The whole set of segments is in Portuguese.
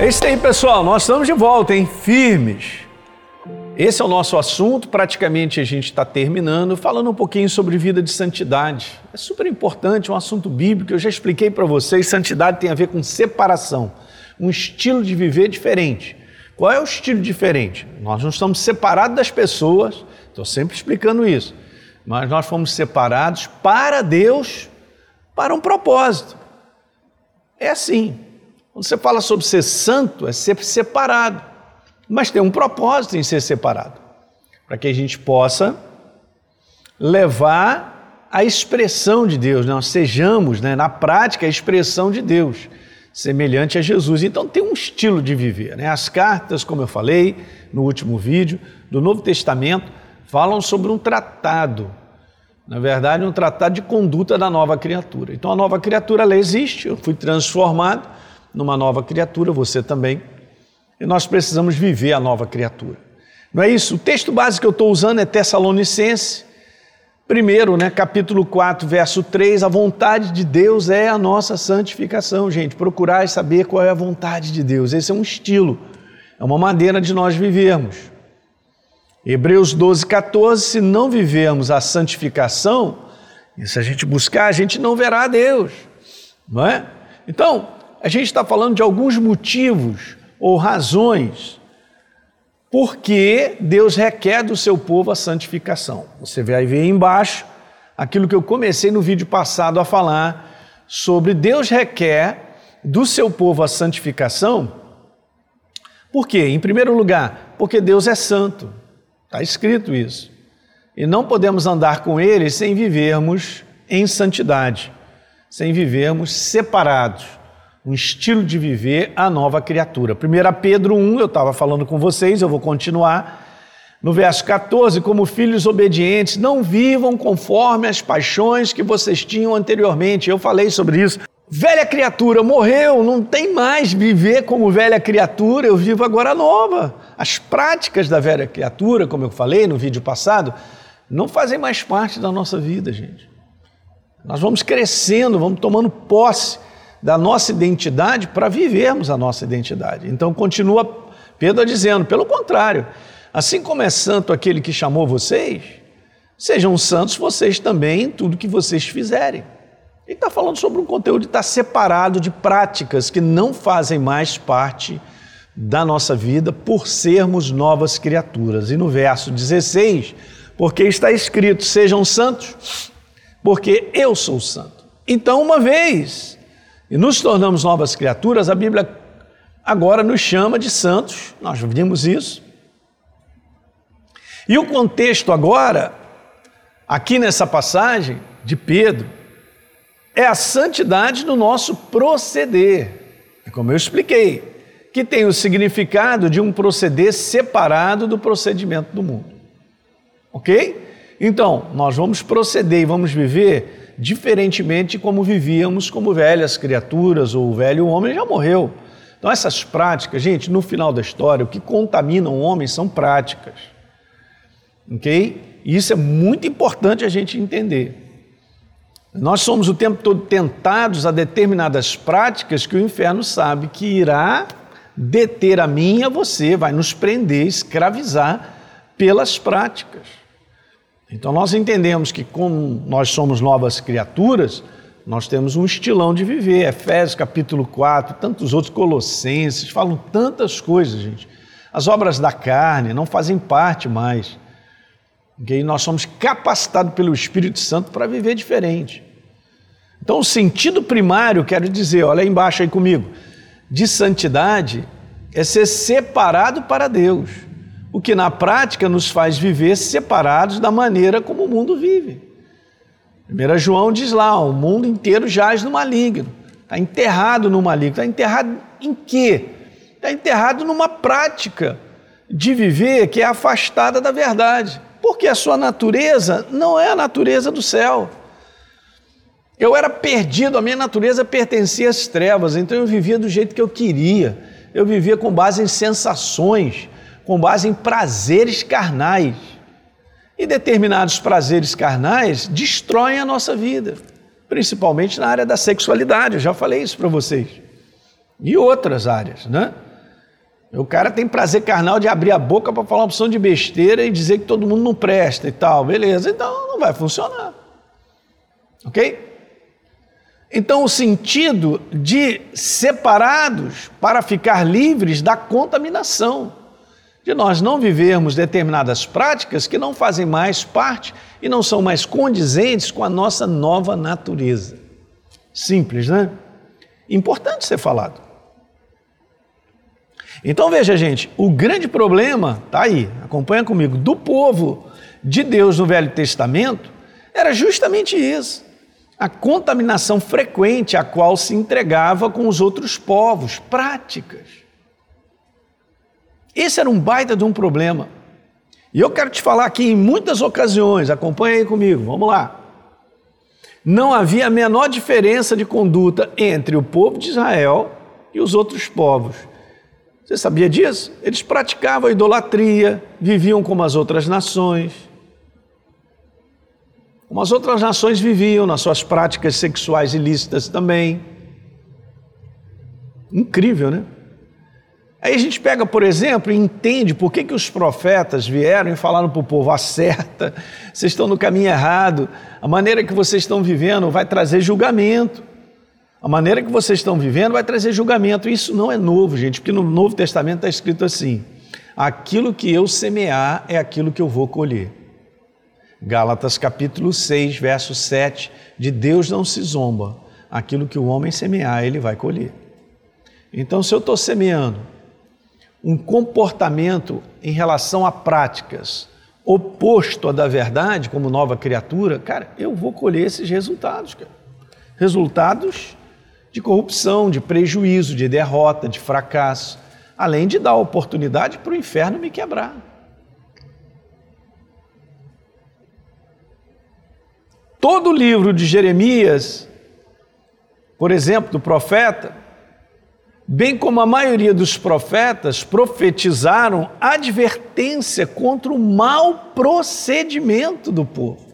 É isso aí, pessoal. Nós estamos de volta, hein? Firmes. Esse é o nosso assunto. Praticamente a gente está terminando, falando um pouquinho sobre vida de santidade. É super importante, um assunto bíblico. Eu já expliquei para vocês. Santidade tem a ver com separação, um estilo de viver diferente. Qual é o estilo diferente? Nós não estamos separados das pessoas, estou sempre explicando isso, mas nós fomos separados para Deus, para um propósito. É assim. Quando você fala sobre ser santo, é ser separado. Mas tem um propósito em ser separado para que a gente possa levar a expressão de Deus, nós sejamos, né, na prática, a expressão de Deus, semelhante a Jesus. Então tem um estilo de viver. Né? As cartas, como eu falei no último vídeo, do Novo Testamento, falam sobre um tratado. Na verdade, um tratado de conduta da nova criatura. Então a nova criatura ela existe, eu fui transformado numa nova criatura, você também. E nós precisamos viver a nova criatura. Não é isso? O texto básico que eu estou usando é Tessalonicense. Primeiro, né, capítulo 4, verso 3, a vontade de Deus é a nossa santificação, gente. Procurar e saber qual é a vontade de Deus. Esse é um estilo, é uma maneira de nós vivermos. Hebreus 12, 14, se não vivermos a santificação, e se a gente buscar, a gente não verá a Deus, não é? Então, a gente está falando de alguns motivos ou razões porque Deus requer do seu povo a santificação. Você vai ver aí embaixo aquilo que eu comecei no vídeo passado a falar sobre Deus requer do seu povo a santificação. Por quê? Em primeiro lugar, porque Deus é santo. Está escrito isso. E não podemos andar com Ele sem vivermos em santidade, sem vivermos separados um estilo de viver a nova criatura. 1 Pedro 1, eu estava falando com vocês, eu vou continuar. No verso 14, como filhos obedientes, não vivam conforme as paixões que vocês tinham anteriormente. Eu falei sobre isso. Velha criatura morreu, não tem mais viver como velha criatura, eu vivo agora nova. As práticas da velha criatura, como eu falei no vídeo passado, não fazem mais parte da nossa vida, gente. Nós vamos crescendo, vamos tomando posse da nossa identidade para vivermos a nossa identidade. Então continua Pedro dizendo, pelo contrário, assim como é santo aquele que chamou vocês, sejam santos vocês também em tudo que vocês fizerem. Ele está falando sobre um conteúdo que está separado de práticas que não fazem mais parte da nossa vida por sermos novas criaturas. E no verso 16, porque está escrito: sejam santos, porque eu sou santo. Então, uma vez e nos tornamos novas criaturas, a Bíblia agora nos chama de santos, nós vimos isso. E o contexto agora, aqui nessa passagem de Pedro, é a santidade do nosso proceder. É como eu expliquei, que tem o significado de um proceder separado do procedimento do mundo. Ok? Então, nós vamos proceder e vamos viver diferentemente como vivíamos como velhas criaturas ou o velho homem já morreu. Então, essas práticas, gente, no final da história, o que contamina o homem são práticas. Ok? E isso é muito importante a gente entender. Nós somos o tempo todo tentados a determinadas práticas que o inferno sabe que irá deter a mim e a você, vai nos prender, escravizar pelas práticas. Então nós entendemos que como nós somos novas criaturas, nós temos um estilão de viver. Efésios capítulo 4, tantos outros, Colossenses, falam tantas coisas, gente. As obras da carne não fazem parte mais. Okay? Nós somos capacitados pelo Espírito Santo para viver diferente. Então, o sentido primário, quero dizer, olha aí embaixo aí comigo, de santidade é ser separado para Deus o que na prática nos faz viver separados da maneira como o mundo vive. 1 João diz lá: o mundo inteiro jaz no maligno, está enterrado no maligno. Está enterrado em quê? Está enterrado numa prática de viver que é afastada da verdade, porque a sua natureza não é a natureza do céu. Eu era perdido, a minha natureza pertencia às trevas, então eu vivia do jeito que eu queria, eu vivia com base em sensações com base em prazeres carnais. E determinados prazeres carnais destroem a nossa vida, principalmente na área da sexualidade, eu já falei isso para vocês. E outras áreas, né? O cara tem prazer carnal de abrir a boca para falar uma opção de besteira e dizer que todo mundo não presta e tal. Beleza, então não vai funcionar. Ok? Então, o sentido de separados para ficar livres da contaminação, de nós não vivermos determinadas práticas que não fazem mais parte e não são mais condizentes com a nossa nova natureza. Simples, né? Importante ser falado. Então veja, gente, o grande problema, tá aí, acompanha comigo, do povo de Deus no Velho Testamento era justamente isso. A contaminação frequente a qual se entregava com os outros povos, práticas. Esse era um baita de um problema. E eu quero te falar aqui em muitas ocasiões, acompanha aí comigo, vamos lá. Não havia a menor diferença de conduta entre o povo de Israel e os outros povos. Você sabia disso? Eles praticavam idolatria, viviam como as outras nações. Como as outras nações viviam nas suas práticas sexuais ilícitas também. Incrível, né? Aí a gente pega, por exemplo, e entende por que, que os profetas vieram e falaram para o povo: acerta, vocês estão no caminho errado, a maneira que vocês estão vivendo vai trazer julgamento. A maneira que vocês estão vivendo vai trazer julgamento. Isso não é novo, gente, porque no Novo Testamento está escrito assim: aquilo que eu semear é aquilo que eu vou colher. Gálatas capítulo 6, verso 7, de Deus não se zomba, aquilo que o homem semear, ele vai colher. Então, se eu estou semeando um comportamento em relação a práticas oposto à da verdade, como nova criatura, cara, eu vou colher esses resultados, cara. Resultados de corrupção, de prejuízo, de derrota, de fracasso, além de dar oportunidade para o inferno me quebrar. Todo o livro de Jeremias, por exemplo, do profeta, bem como a maioria dos profetas, profetizaram advertência contra o mau procedimento do povo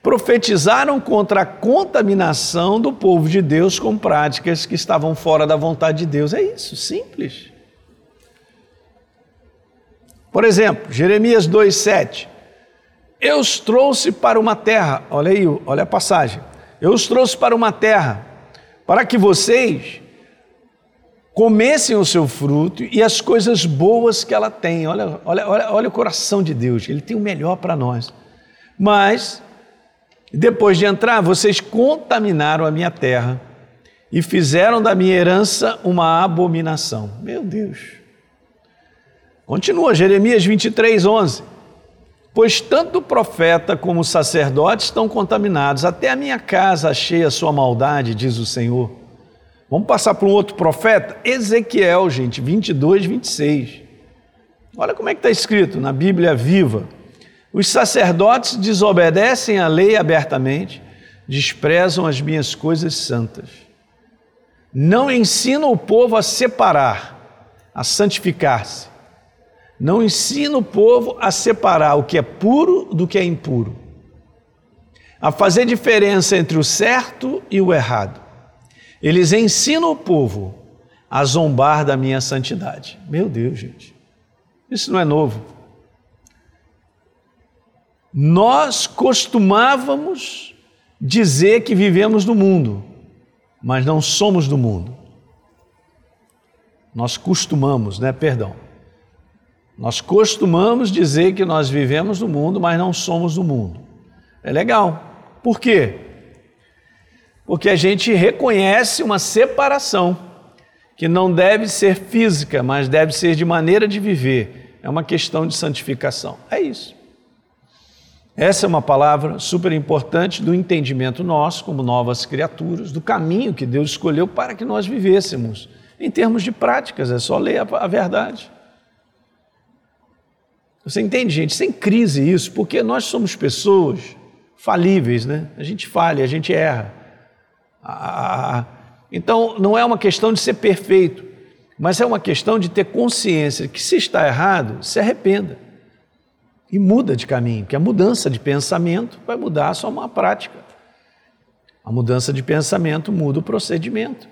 profetizaram contra a contaminação do povo de Deus com práticas que estavam fora da vontade de Deus. É isso, simples. Por exemplo, Jeremias 2,7. Eu os trouxe para uma terra, olha aí, olha a passagem. Eu os trouxe para uma terra, para que vocês comessem o seu fruto e as coisas boas que ela tem. Olha, olha, olha, olha o coração de Deus, Ele tem o melhor para nós. Mas depois de entrar, vocês contaminaram a minha terra e fizeram da minha herança uma abominação. Meu Deus. Continua Jeremias 23, 11. Pois tanto o profeta como o sacerdote estão contaminados, até a minha casa achei a sua maldade, diz o Senhor. Vamos passar para um outro profeta? Ezequiel, gente, 22, 26. Olha como é que está escrito na Bíblia viva. Os sacerdotes desobedecem a lei abertamente, desprezam as minhas coisas santas. Não ensinam o povo a separar, a santificar-se. Não ensina o povo a separar o que é puro do que é impuro. A fazer diferença entre o certo e o errado. Eles ensinam o povo a zombar da minha santidade. Meu Deus, gente. Isso não é novo. Nós costumávamos dizer que vivemos no mundo, mas não somos do mundo. Nós costumamos, né? Perdão. Nós costumamos dizer que nós vivemos no mundo, mas não somos do mundo. É legal. Por quê? Porque a gente reconhece uma separação que não deve ser física, mas deve ser de maneira de viver. É uma questão de santificação. É isso. Essa é uma palavra super importante do entendimento nosso como novas criaturas, do caminho que Deus escolheu para que nós vivêssemos. Em termos de práticas, é só ler a, verdade. Você entende, gente? Sem crise isso, porque nós somos pessoas falíveis, né? A gente falha, a gente erra. Ah, então, não é uma questão de ser perfeito, mas é uma questão de ter consciência que se está errado, se arrependa e muda de caminho, que a mudança de pensamento vai mudar só uma prática. A mudança de pensamento muda o procedimento.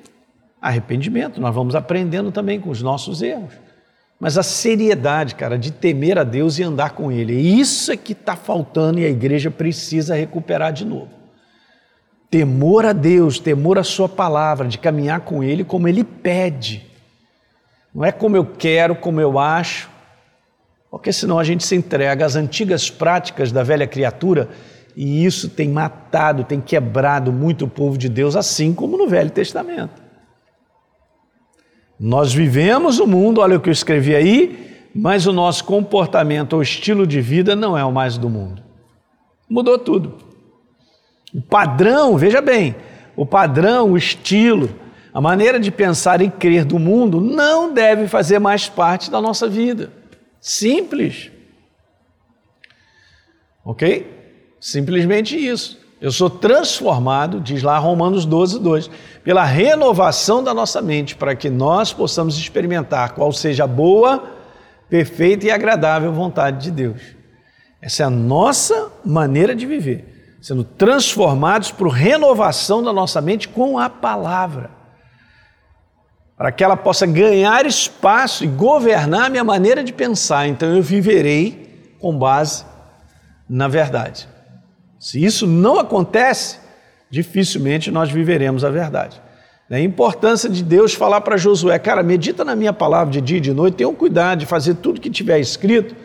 Arrependimento, nós vamos aprendendo também com os nossos erros. Mas a seriedade, cara, de temer a Deus e andar com Ele. Isso é que está faltando e a igreja precisa recuperar de novo. Temor a Deus, temor à Sua palavra, de caminhar com Ele como Ele pede. Não é como eu quero, como eu acho, porque senão a gente se entrega às antigas práticas da velha criatura e isso tem matado, tem quebrado muito o povo de Deus, assim como no Velho Testamento. Nós vivemos o mundo, olha o que eu escrevi aí, mas o nosso comportamento ou estilo de vida não é o mais do mundo. Mudou tudo. O padrão, veja bem, o padrão, o estilo, a maneira de pensar e crer do mundo não deve fazer mais parte da nossa vida. Simples. Ok? Simplesmente isso. Eu sou transformado, diz lá Romanos 12, 2, pela renovação da nossa mente, para que nós possamos experimentar qual seja a boa, perfeita e agradável vontade de Deus. Essa é a nossa maneira de viver, sendo transformados por renovação da nossa mente com a palavra, para que ela possa ganhar espaço e governar a minha maneira de pensar. Então eu viverei com base na verdade. Se isso não acontece, dificilmente nós viveremos a verdade. A importância de Deus falar para Josué, cara, medita na minha palavra de dia e de noite, tenha um cuidado de fazer tudo que tiver escrito,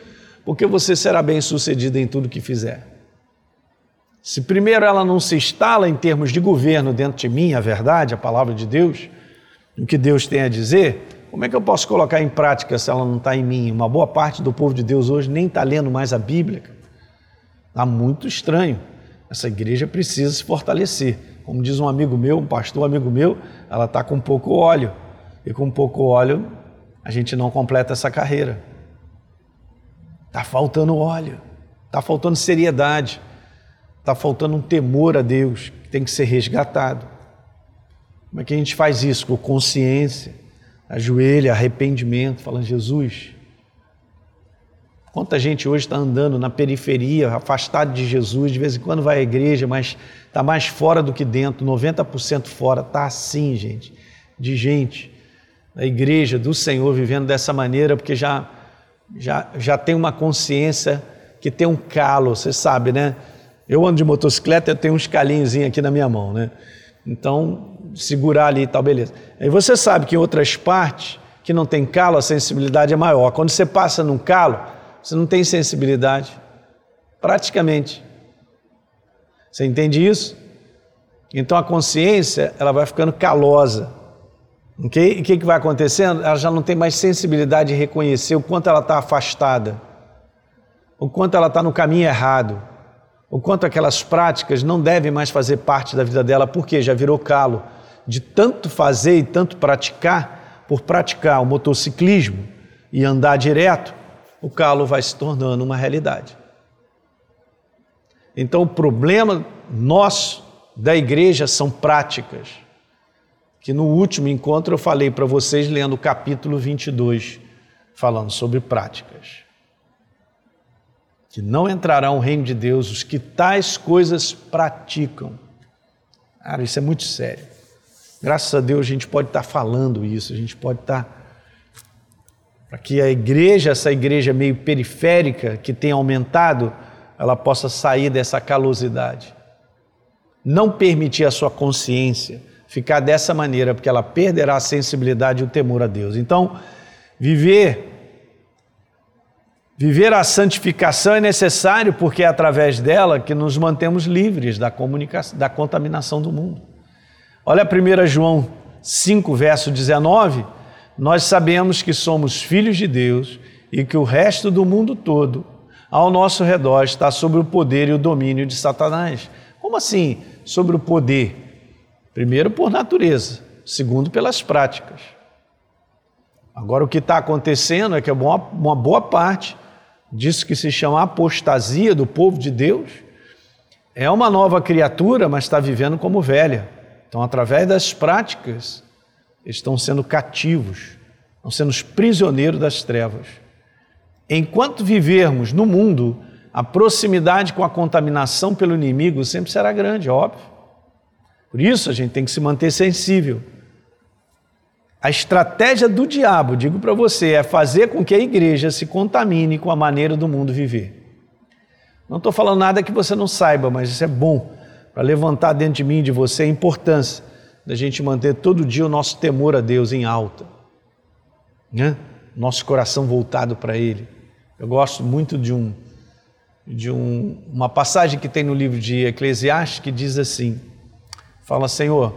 porque você será bem sucedido em tudo que fizer. Se primeiro ela não se instala em termos de governo dentro de mim, a verdade, a palavra de Deus, o que Deus tem a dizer, como é que eu posso colocar em prática se ela não está em mim? Uma boa parte do povo de Deus hoje nem está lendo mais a Bíblia. Está muito estranho. Essa igreja precisa se fortalecer. Como diz um amigo meu, um pastor amigo meu, ela está com pouco óleo. E com pouco óleo, a gente não completa essa carreira. Está faltando óleo, está faltando seriedade, está faltando um temor a Deus que tem que ser resgatado. Como é que a gente faz isso? Com consciência, ajoelha, arrependimento, falando: Jesus, Quanta gente hoje está andando na periferia, afastado de Jesus, de vez em quando vai à igreja, mas está mais fora do que dentro, 90% fora. Está assim, gente, de gente da igreja, do Senhor, vivendo dessa maneira, porque já, já, já tem uma consciência que tem um calo, você sabe, né? Eu ando de motocicleta, eu tenho uns calinhos aqui na minha mão, né? Então, segurar ali e tal, beleza. Aí você sabe que em outras partes que não tem calo, a sensibilidade é maior. Quando você passa num calo, você não tem sensibilidade. Praticamente. Você entende isso? Então a consciência ela vai ficando calosa. Okay? E o que, que vai acontecendo? Ela já não tem mais sensibilidade de reconhecer o quanto ela está afastada, o quanto ela está no caminho errado, o quanto aquelas práticas não devem mais fazer parte da vida dela, porque já virou calo de tanto fazer e tanto praticar, por praticar o motociclismo e andar direto, o calo vai se tornando uma realidade. Então, o problema nosso da igreja são práticas. Que no último encontro eu falei para vocês, lendo o capítulo 22, falando sobre práticas. Que não entrarão no reino de Deus os que tais coisas praticam. Cara, isso é muito sério. Graças a Deus a gente pode estar falando isso, a gente pode estar para que a igreja, essa igreja meio periférica que tem aumentado, ela possa sair dessa calosidade. Não permitir a sua consciência ficar dessa maneira, porque ela perderá a sensibilidade e o temor a Deus. Então, viver Viver a santificação é necessário porque é através dela que nos mantemos livres da, da contaminação do mundo. Olha 1 João 5, verso 19 nós sabemos que somos filhos de Deus e que o resto do mundo todo ao nosso redor está sob o poder e o domínio de Satanás. Como assim sobre o poder? Primeiro, por natureza, segundo, pelas práticas. Agora, o que está acontecendo é que uma boa parte disso que se chama apostasia do povo de Deus é uma nova criatura, mas está vivendo como velha. Então, através das práticas, estão sendo cativos, estão sendo prisioneiros das trevas. Enquanto vivermos no mundo, a proximidade com a contaminação pelo inimigo sempre será grande, óbvio. Por isso a gente tem que se manter sensível. A estratégia do diabo, digo para você, é fazer com que a igreja se contamine com a maneira do mundo viver. Não estou falando nada que você não saiba, mas isso é bom para levantar dentro de mim e de você a importância da gente manter todo dia o nosso temor a Deus em alta, né? nosso coração voltado para Ele. Eu gosto muito de um de um, uma passagem que tem no livro de Eclesiastes que diz assim: fala, Senhor,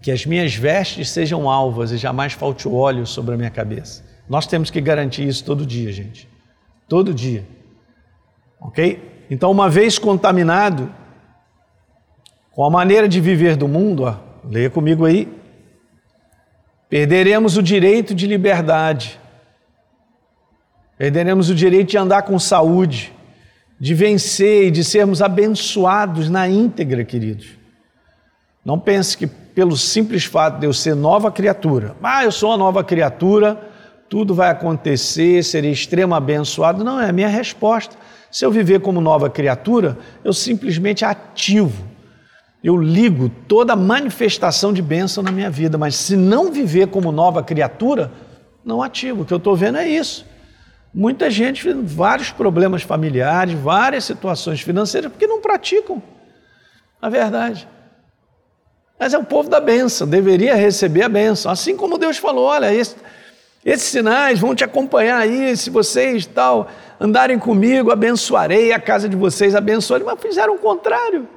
que as minhas vestes sejam alvas e jamais falte óleo sobre a minha cabeça. Nós temos que garantir isso todo dia, gente. Todo dia. Ok? Então, uma vez contaminado com a maneira de viver do mundo, ó, leia comigo aí, perderemos o direito de liberdade, perderemos o direito de andar com saúde, de vencer e de sermos abençoados na íntegra, queridos. Não pense que pelo simples fato de eu ser nova criatura, ah, eu sou uma nova criatura, tudo vai acontecer, serei extremo abençoado. Não, é a minha resposta. Se eu viver como nova criatura, eu simplesmente ativo, eu ligo toda manifestação de bênção na minha vida, mas se não viver como nova criatura, não ativo. O que eu estou vendo é isso. Muita gente vários problemas familiares, várias situações financeiras, porque não praticam a verdade. Mas é o povo da benção, deveria receber a benção. Assim como Deus falou: olha, esse, esses sinais vão te acompanhar aí, se vocês tal andarem comigo, abençoarei a casa de vocês, abençoarei, mas fizeram o contrário.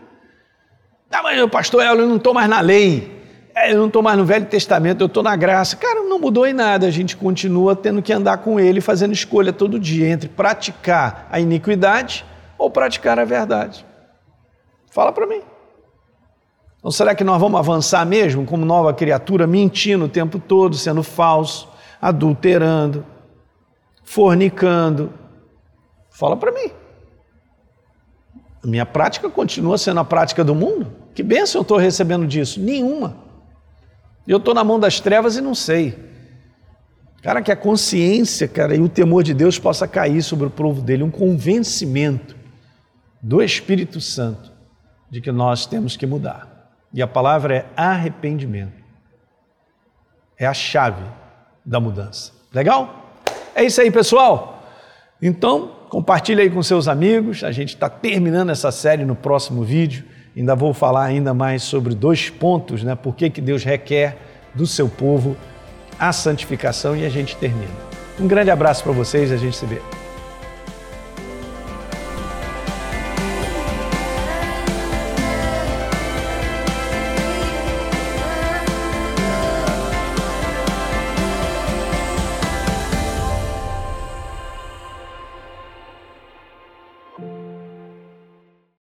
Ah, mas pastor, eu não estou mais na lei, é, eu não estou mais no Velho Testamento, eu estou na graça. Cara, não mudou em nada, a gente continua tendo que andar com ele, fazendo escolha todo dia entre praticar a iniquidade ou praticar a verdade. Fala para mim. Então será que nós vamos avançar mesmo como nova criatura, mentindo o tempo todo, sendo falso, adulterando, fornicando? Fala para mim. A minha prática continua sendo a prática do mundo? Que bênção eu estou recebendo disso? Nenhuma. Eu estou na mão das trevas e não sei. Cara, que a consciência, cara, e o temor de Deus possa cair sobre o povo dele, um convencimento do Espírito Santo de que nós temos que mudar. E a palavra é arrependimento. É a chave da mudança. Legal? É isso aí, pessoal. Então, compartilhe aí com seus amigos. A gente está terminando essa série no próximo vídeo. Ainda vou falar ainda mais sobre dois pontos, né? Por que, que Deus requer do seu povo a santificação e a gente termina. Um grande abraço para vocês, a gente se vê.